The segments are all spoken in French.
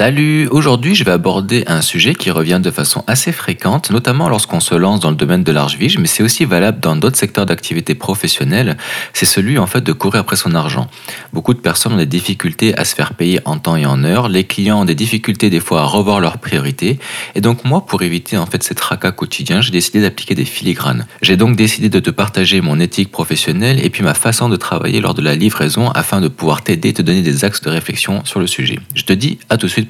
Salut, aujourd'hui je vais aborder un sujet qui revient de façon assez fréquente, notamment lorsqu'on se lance dans le domaine de large vige, mais c'est aussi valable dans d'autres secteurs d'activité professionnelle, c'est celui en fait de courir après son argent. Beaucoup de personnes ont des difficultés à se faire payer en temps et en heure, les clients ont des difficultés des fois à revoir leurs priorités, et donc moi pour éviter en fait ces tracas quotidiens, j'ai décidé d'appliquer des filigranes. J'ai donc décidé de te partager mon éthique professionnelle et puis ma façon de travailler lors de la livraison afin de pouvoir t'aider et te donner des axes de réflexion sur le sujet. Je te dis à tout de suite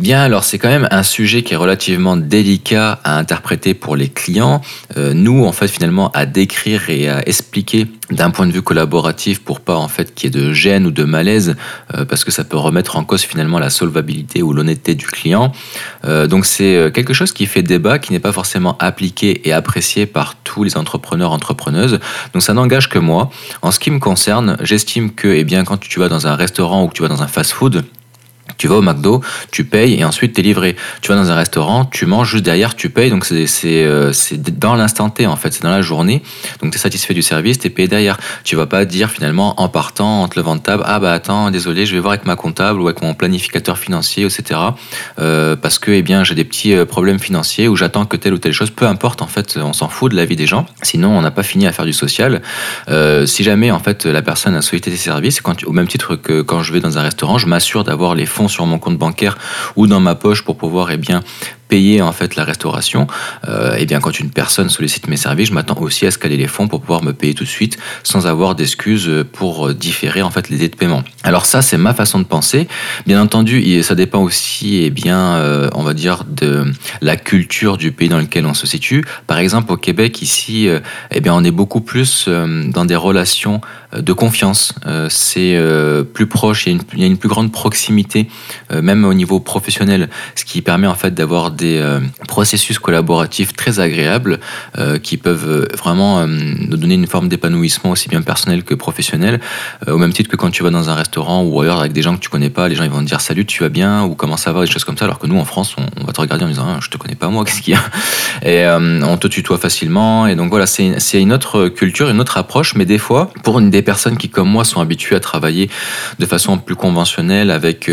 Bien, alors c'est quand même un sujet qui est relativement délicat à interpréter pour les clients. Euh, nous, en fait, finalement, à décrire et à expliquer d'un point de vue collaboratif pour pas en fait qu'il y ait de gêne ou de malaise, euh, parce que ça peut remettre en cause finalement la solvabilité ou l'honnêteté du client. Euh, donc c'est quelque chose qui fait débat, qui n'est pas forcément appliqué et apprécié par tous les entrepreneurs entrepreneuses. Donc ça n'engage que moi. En ce qui me concerne, j'estime que, eh bien, quand tu vas dans un restaurant ou que tu vas dans un fast-food, tu vas au McDo, tu payes et ensuite tu es livré. Tu vas dans un restaurant, tu manges juste derrière, tu payes. Donc c'est euh, dans l'instant T en fait, c'est dans la journée. Donc tu es satisfait du service, tu es payé derrière. Tu vas pas dire finalement en partant, en te levant de table, ah bah attends, désolé, je vais voir avec ma comptable ou avec mon planificateur financier, etc. Euh, parce que eh bien j'ai des petits euh, problèmes financiers ou j'attends que telle ou telle chose, peu importe en fait, on s'en fout de la vie des gens. Sinon on n'a pas fini à faire du social. si jamais en fait la personne a sollicité tes services, quand au même titre que quand je vais dans un restaurant, je m'assure d'avoir les fonds sur mon compte bancaire ou dans ma poche pour pouvoir eh bien, payer en fait la restauration, euh, et bien quand une personne sollicite mes services, je m'attends aussi à scaler les fonds pour pouvoir me payer tout de suite sans avoir d'excuses pour différer en fait les délais de paiement. Alors ça c'est ma façon de penser. Bien entendu, ça dépend aussi et eh bien euh, on va dire de la culture du pays dans lequel on se situe. Par exemple au Québec ici, euh, eh bien on est beaucoup plus euh, dans des relations de confiance. c'est plus proche, il une, il y, a une, plus grande proximité, même au niveau professionnel, ce qui permet en fait d'avoir des euh, processus collaboratifs très agréables euh, qui peuvent euh, vraiment nous donner une forme d'épanouissement aussi bien personnel que professionnel. au même titre que quand tu vas dans un restaurant ou ailleurs avec des gens que tu connais pas, les gens ils vont te dire salut, tu vas bien ou comment ça va, des choses comme ça. Alors que nous en France, on, va te regarder en disant ah, je te connais pas moi, qu'est-ce qu'il y a? Et on te tutoie facilement. Et donc voilà, c'est une autre culture, une autre approche. Mais des fois, pour des personnes qui comme moi sont habituées à travailler de façon plus conventionnelle avec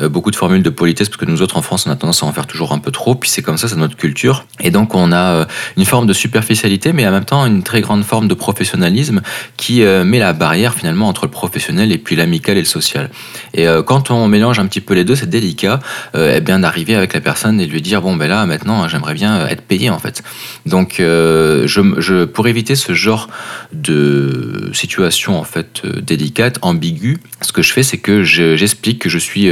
beaucoup de formules de politesse, parce que nous autres en France on a tendance à en faire toujours un peu trop puis c'est comme ça, c'est notre culture. Et donc on a euh, une forme de superficialité, mais en même temps une très grande forme de professionnalisme qui euh, met la barrière finalement entre le professionnel et puis l'amical et le social. Et euh, quand on mélange un petit peu les deux, c'est délicat eh bien d'arriver avec la personne et lui dire bon ben là maintenant j'aimerais bien être payé en fait. Donc je, je, pour éviter ce genre de situation en fait délicate, ambiguë, ce que je fais c'est que j'explique que je suis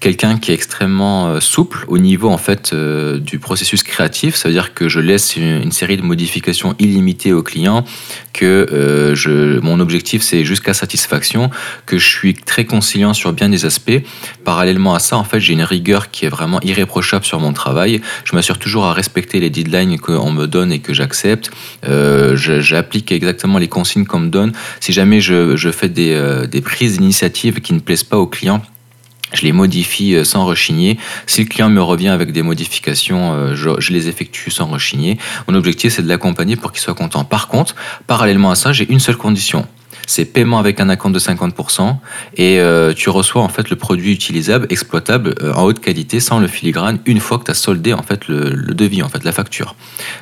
quelqu'un qui est extrêmement souple au niveau en fait euh, du processus créatif. Ça veut dire que je laisse une, série de modifications illimitées au client, que euh, mon objectif c'est jusqu'à satisfaction, que je suis très conciliant sur bien des aspects. Parallèlement à ça, en fait, j'ai une rigueur qui est vraiment irréprochable sur mon travail. Je m'assure toujours à respecter les deadlines qu'on me donne et que j'accepte. Euh, j'applique exactement les consignes qu'on me donne. Si jamais je, fais des, des prises d'initiative qui ne plaisent pas au client, je les modifie euh, sans rechigner. Si le client me revient avec des modifications, euh, je, les effectue sans rechigner. Mon objectif, c'est de l'accompagner pour qu'il soit content. Par contre, parallèlement à ça, j'ai une seule condition c'est paiement avec un acompte de 50% et euh, tu reçois en fait le produit utilisable, exploitable euh, en haute qualité sans le filigrane une fois que tu as soldé en fait le, devis, en fait la facture.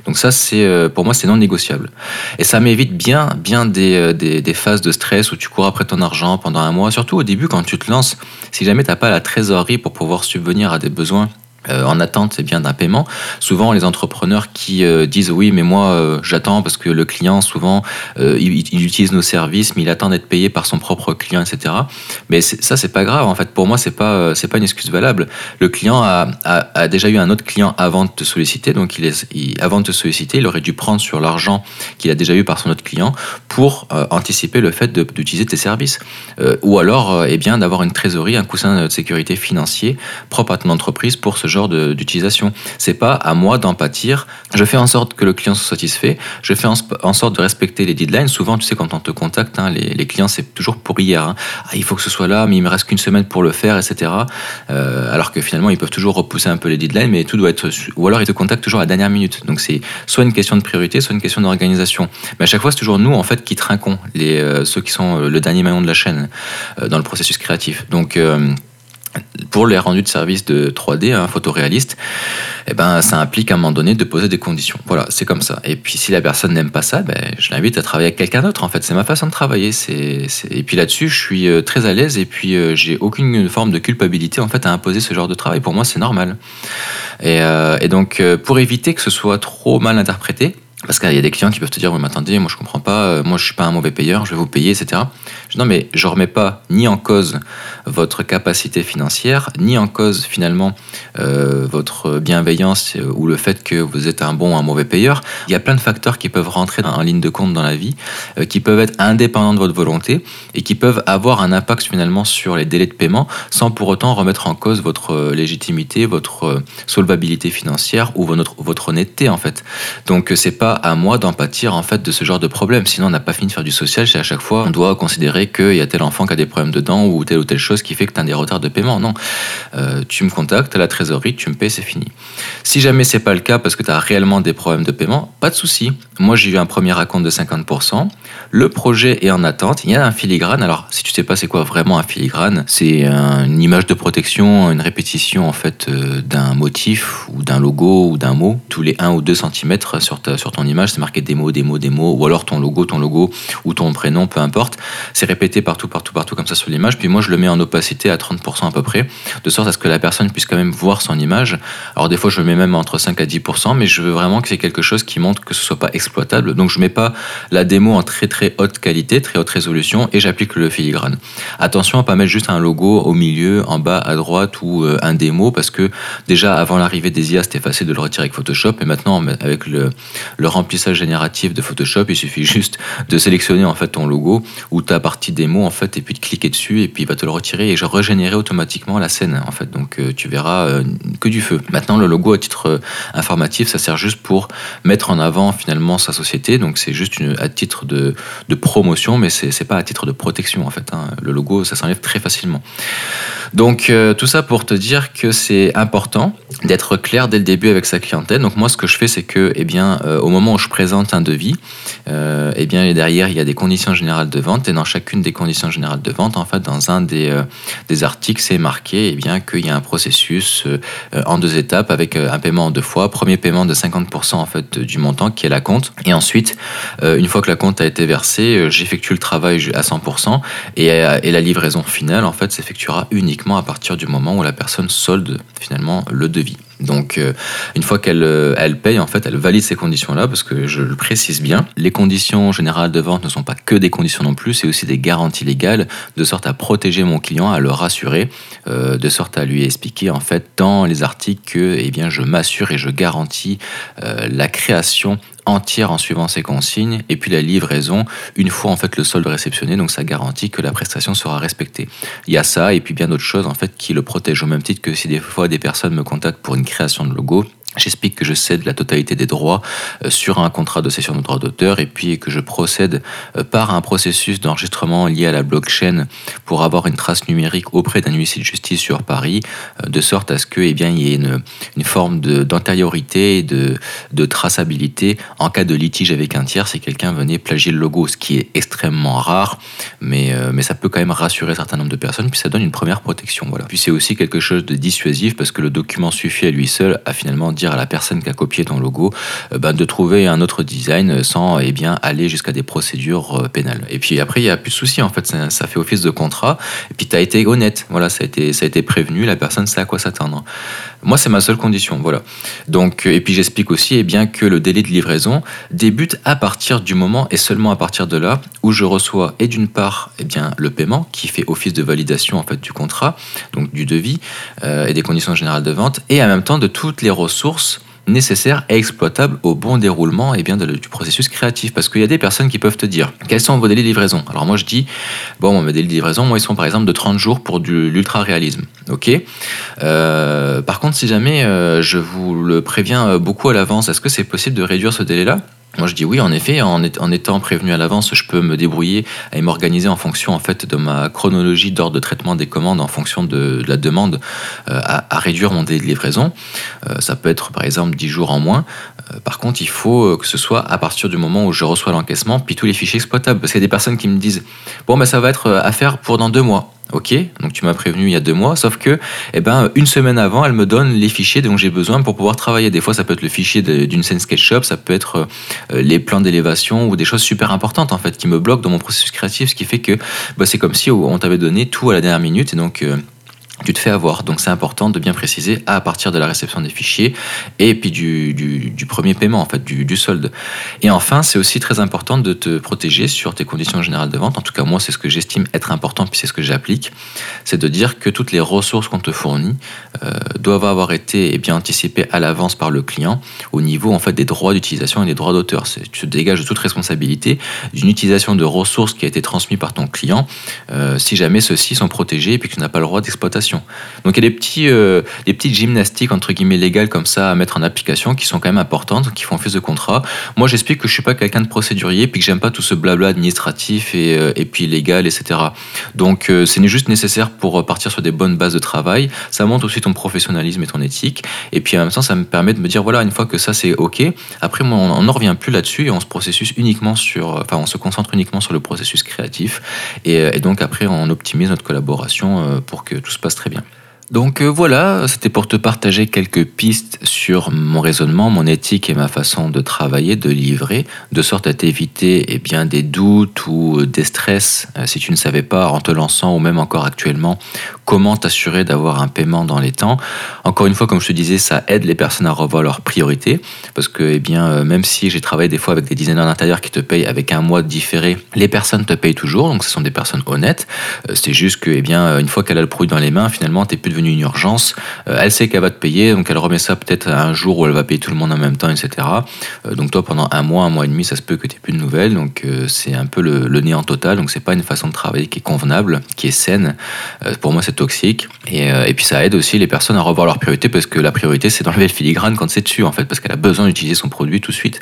Donc ça c'est euh, pour moi c'est non négociable. Et ça m'évite bien bien des, des, des, phases de stress où tu cours après ton argent pendant un mois, surtout au début quand tu te lances, si jamais tu n'as pas la trésorerie pour pouvoir subvenir à des besoins euh, en attente bien d'un paiement. Souvent, les entrepreneurs qui euh, disent oui, mais moi euh, j'attends parce que le client souvent il, utilise nos services, mais il attend d'être payé par son propre client, etc. Mais ça, c'est pas grave. En fait, pour moi, c'est pas c'est pas une excuse valable. Le client a, a, déjà eu un autre client avant de te solliciter, donc il avant de te solliciter, il aurait dû prendre sur l'argent qu'il a déjà eu par son autre client pour anticiper le fait d'utiliser tes services, ou alors, eh bien, d'avoir une trésorerie, un coussin de sécurité financier propre à ton entreprise pour ce genre d'utilisation. C'est pas à moi d'en pâtir. Je fais en sorte que le client soit satisfait. Je fais en, sorte de respecter les deadlines. Souvent, tu sais, quand on te contacte, hein, les, clients, c'est toujours pour hier. Hein. Ah, il faut que ce soit là, mais il me reste qu'une semaine pour le faire, etc. Euh, alors que finalement, ils peuvent toujours repousser un peu les deadlines, mais tout doit être. Ou alors, ils te contactent toujours à la dernière minute. Donc, c'est soit une question de priorité, soit une question d'organisation. Mais à chaque fois, c'est toujours nous, en fait, qui trinquons les, euh, ceux qui sont euh, le dernier maillon de la chaîne dans le processus créatif. Donc, pour les rendus de service de 3D, un photoréaliste, eh ben, ça implique à un moment donné de poser des conditions. Voilà, c'est comme ça. Et puis si la personne n'aime pas ça, ben, je l'invite à travailler avec quelqu'un d'autre. En fait, c'est ma façon de travailler. Et puis là-dessus, je suis euh, très à l'aise et puis euh, j'ai aucune forme de culpabilité en fait à imposer ce genre de travail. Pour moi, c'est normal. Et, euh, et donc, pour éviter que ce soit trop mal interprété, parce qu'il y a des clients qui peuvent te dire, oui, mais attendez, moi je comprends pas, euh, moi je suis pas un mauvais payeur, je vais vous payer, etc. Non, mais je remets pas ni en cause votre capacité financière, ni en cause finalement euh, votre bienveillance euh, ou le fait que vous êtes un bon ou un mauvais payeur. Il y a plein de facteurs qui peuvent rentrer en ligne de compte dans la vie, qui peuvent être indépendants de votre volonté et qui peuvent avoir un impact finalement sur les délais de paiement sans pour autant remettre en cause votre légitimité, votre solvabilité financière ou votre, votre honnêteté en fait. Donc c'est pas à moi d'en pâtir en fait de ce genre de problème. Sinon, on n'a pas fini de faire du social. C'est à chaque fois, on doit considérer qu'il y a tel enfant qui a des problèmes dedans ou telle ou telle chose qui fait que tu as des retards de paiement. Non, euh, tu me contactes la trésorerie, tu me payes, c'est fini. Si jamais c'est pas le cas parce que tu as réellement des problèmes de paiement, pas de souci. Moi, j'ai eu un premier raconte de 50%. Le projet est en attente. Il y a un filigrane. Alors, si tu sais pas c'est quoi vraiment un filigrane, c'est une image de protection, une répétition en fait euh, d'un motif ou d'un logo ou d'un mot tous les 1 ou 2 cm sur, ta, sur ton image, c'est marqué mots, des mots, ou alors ton logo, ton logo, ou ton prénom, peu importe. C'est répété partout, partout, partout comme ça sur l'image. Puis moi, je le mets en opacité à 30% à peu près, de sorte à ce que la personne puisse quand même voir son image. Alors des fois, je le mets même entre 5 à 10%, mais je veux vraiment que c'est quelque chose qui montre que ce soit pas exploitable. Donc je mets pas la démo en très très haute qualité, très haute résolution, et j'applique le filigrane. Attention à pas mettre juste un logo au milieu, en bas à droite ou euh, un démo, parce que déjà avant l'arrivée des IA, c'était facile de le retirer avec Photoshop, et maintenant avec le, le remplissage génératif de Photoshop, il suffit juste de sélectionner en fait ton logo ou ta partie démo en fait et puis de cliquer dessus et puis il va te le retirer et je régénérer automatiquement la scène en fait. Donc euh, tu verras euh, que du feu. Maintenant le logo à titre euh, informatif, ça sert juste pour mettre en avant finalement sa société. Donc c'est juste une, à titre de, promotion, mais c'est pas à titre de protection en fait. Hein. Le logo, ça s'enlève très facilement. Donc tout ça pour te dire que c'est important d'être clair dès le début avec sa clientèle. Donc moi ce que je fais c'est que eh bien au moment où je présente un devis, euh, et bien derrière il y a des conditions générales de vente et dans chacune des conditions générales de vente, en fait, dans un des, euh, des articles, c'est marqué et bien qu'il y a un processus euh, en deux étapes avec un paiement en deux fois. Premier paiement de 50% en fait du montant qui est la compte et ensuite une fois que la compte a été versée, j'effectue le travail à 100% et, et la livraison finale en fait s'effectuera uniquement à partir du moment où la personne solde finalement le devis. Donc, euh, une fois qu'elle euh, elle paye, en fait, elle valide ces conditions-là, parce que je le précise bien, les conditions générales de vente ne sont pas que des conditions non plus, c'est aussi des garanties légales, de sorte à protéger mon client, à le rassurer, euh, de sorte à lui expliquer, en fait, dans les articles que, eh bien, je m'assure et je garantis la création entière en suivant ces consignes et puis la livraison une fois en fait le solde réceptionné donc ça garantit que la prestation sera respectée. Il y a ça et puis bien d'autres choses en fait qui le protègent au même titre que si des fois des personnes me contactent pour une création de logo J'explique que je cède la totalité des droits euh, sur un contrat de cession de droits d'auteur et puis que je procède euh, par un processus d'enregistrement lié à la blockchain pour avoir une trace numérique auprès d'un huissier de justice sur Paris, euh, de sorte à ce qu'il eh bien, il y ait une, une forme d'antériorité et de, de traçabilité en cas de litige avec un tiers si quelqu'un venait plagier le logo, ce qui est extrêmement rare, mais, mais ça peut quand même rassurer un certain nombre de personnes, puis ça donne une première protection. Voilà. Puis c'est aussi quelque chose de dissuasif parce que le document suffit à lui seul à finalement dire à la personne qui a copié ton logo euh, ben, de trouver un autre design sans eh bien, aller jusqu'à des procédures euh, pénales. Et puis après, il n'y a plus de souci, en fait, ça, fait office de contrat. Et puis tu as été honnête, voilà, ça a été, ça a été prévenu, la personne sait à quoi s'attendre. Moi, c'est ma seule condition, voilà. Donc, et puis j'explique aussi eh bien, que le délai de livraison débute à partir du moment et seulement à partir de là où je reçois et d'une part eh bien, le paiement qui fait office de validation en fait du contrat, donc du devis euh, et des conditions générales de vente, et en même temps de toutes les ressources nécessaires et exploitables au bon déroulement et bien du processus créatif. Parce qu'il y a des personnes qui peuvent te dire quels sont vos délais de livraison? Alors moi je dis, bon, mes délais de livraison, moi ils sont par exemple de 30 jours pour de l'ultra-réalisme. Ok? Euh, Par contre, si jamais euh, je vous le préviens beaucoup à l'avance, est-ce que c'est possible de réduire ce délai-là? Moi, je dis oui, en effet, en, étant prévenu à l'avance, je peux me débrouiller et m'organiser en fonction de ma chronologie d'ordre de traitement des commandes, en fonction de, la demande, euh, à, réduire mon délai de livraison. Euh, ça peut être par exemple 10 jours en moins. Euh, par contre, il faut que ce soit à partir du moment où je reçois l'encaissement, puis tous les fichiers exploitables. Parce qu'il y a des personnes qui me disent bon, ben ça va être à faire pour dans deux mois. Ok, donc tu m'as prévenu il y a deux mois, sauf que, eh ben, une semaine avant, elle me donne les fichiers dont j'ai besoin pour pouvoir travailler. Des fois, ça peut être le fichier d'une scène SketchUp, ça peut être euh, les plans d'élévation ou des choses super importantes en fait qui me bloquent dans mon processus créatif, ce qui fait que bah, c'est comme si on t'avait donné tout à la dernière minute et donc euh, tu te fais avoir. Donc c'est important de bien préciser à partir de la réception des fichiers et puis du, du, premier paiement, en fait, du, du solde. Et enfin, c'est aussi très important de te protéger sur tes conditions générales de vente. En tout cas, moi, c'est ce que j'estime être important, puis c'est ce que j'applique. C'est de dire que toutes les ressources qu'on te fournit euh, doivent avoir été eh bien anticipées à l'avance par le client au niveau en fait des droits d'utilisation et des droits d'auteur. Tu te dégages de toute responsabilité d'une utilisation de ressources qui a été transmise par ton client euh, si jamais ceux-ci sont protégés et puis que tu n'as pas le droit d'exploitation donc il y a des, petits, euh, des petites gymnastiques entre guillemets légales comme ça à mettre en application qui sont quand même importantes, qui font office de contrat. Moi j'explique que je suis pas quelqu'un de procédurier puis que j'aime pas tout ce blabla administratif et, euh, puis légal, etc. Donc euh, c'est juste nécessaire pour partir sur des bonnes bases de travail. Ça montre aussi ton professionnalisme et ton éthique. Et puis en même temps ça me permet de me dire voilà une fois que ça c'est ok, après moi on n'en revient plus là-dessus et on se processus uniquement sur, enfin on se concentre uniquement sur le processus créatif et, et donc après on optimise notre collaboration pour que tout se passe très bien. Donc euh, voilà, c'était pour te partager quelques pistes sur mon raisonnement, mon éthique et ma façon de travailler, de livrer, de sorte à t'éviter eh bien, des doutes ou euh, des stress euh, si tu ne savais pas en te lançant ou même encore actuellement comment t'assurer d'avoir un paiement dans les temps. Encore une fois, comme je te disais, ça aide les personnes à revoir leurs priorités parce que eh bien, même si j'ai travaillé des fois avec des designers d'intérieur qui te payent avec un mois différé, les personnes te payent toujours, donc ce sont des personnes honnêtes. C'est juste que eh bien, une fois qu'elle a le produit dans les mains, finalement, tu plus devenu une urgence. Euh, elle sait qu'elle va te payer, donc elle remet ça peut-être un jour où elle va payer tout le monde en même temps, etc. Euh, donc toi, pendant un mois, un mois et demi, ça se peut que tu n'aies plus de nouvelles. Donc euh, c'est un peu le, néant total. Donc c'est pas une façon de travailler qui est convenable, qui est saine. pour moi, c'est toxique. Et, et, puis ça aide aussi les personnes à revoir leurs priorités parce que la priorité, c'est d'enlever le filigrane quand c'est dessus, en fait, parce qu'elle a besoin d'utiliser son produit tout de suite.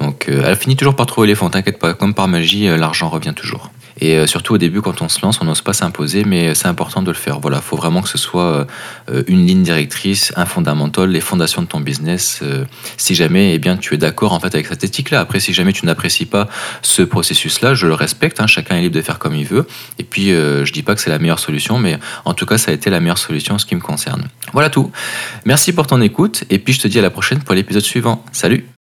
Donc elle finit toujours par trouver les fonds, t'inquiète pas. Comme par magie, l'argent revient toujours. Et euh, surtout au début, quand on se lance, on n'ose pas s'imposer, mais c'est important de le faire. Voilà, faut vraiment que ce soit euh, une ligne directrice, un fondamental, les fondations de ton business. Euh, si jamais, eh bien, tu es d'accord en fait avec cette éthique-là. Après, si jamais tu n'apprécies pas ce processus-là, je le respecte. Hein, chacun est libre de faire comme il veut. Et puis, je dis pas que c'est la meilleure solution, mais en tout cas, ça a été la meilleure solution en ce qui me concerne. Voilà tout. Merci pour ton écoute, et puis je te dis à la prochaine pour l'épisode suivant. Salut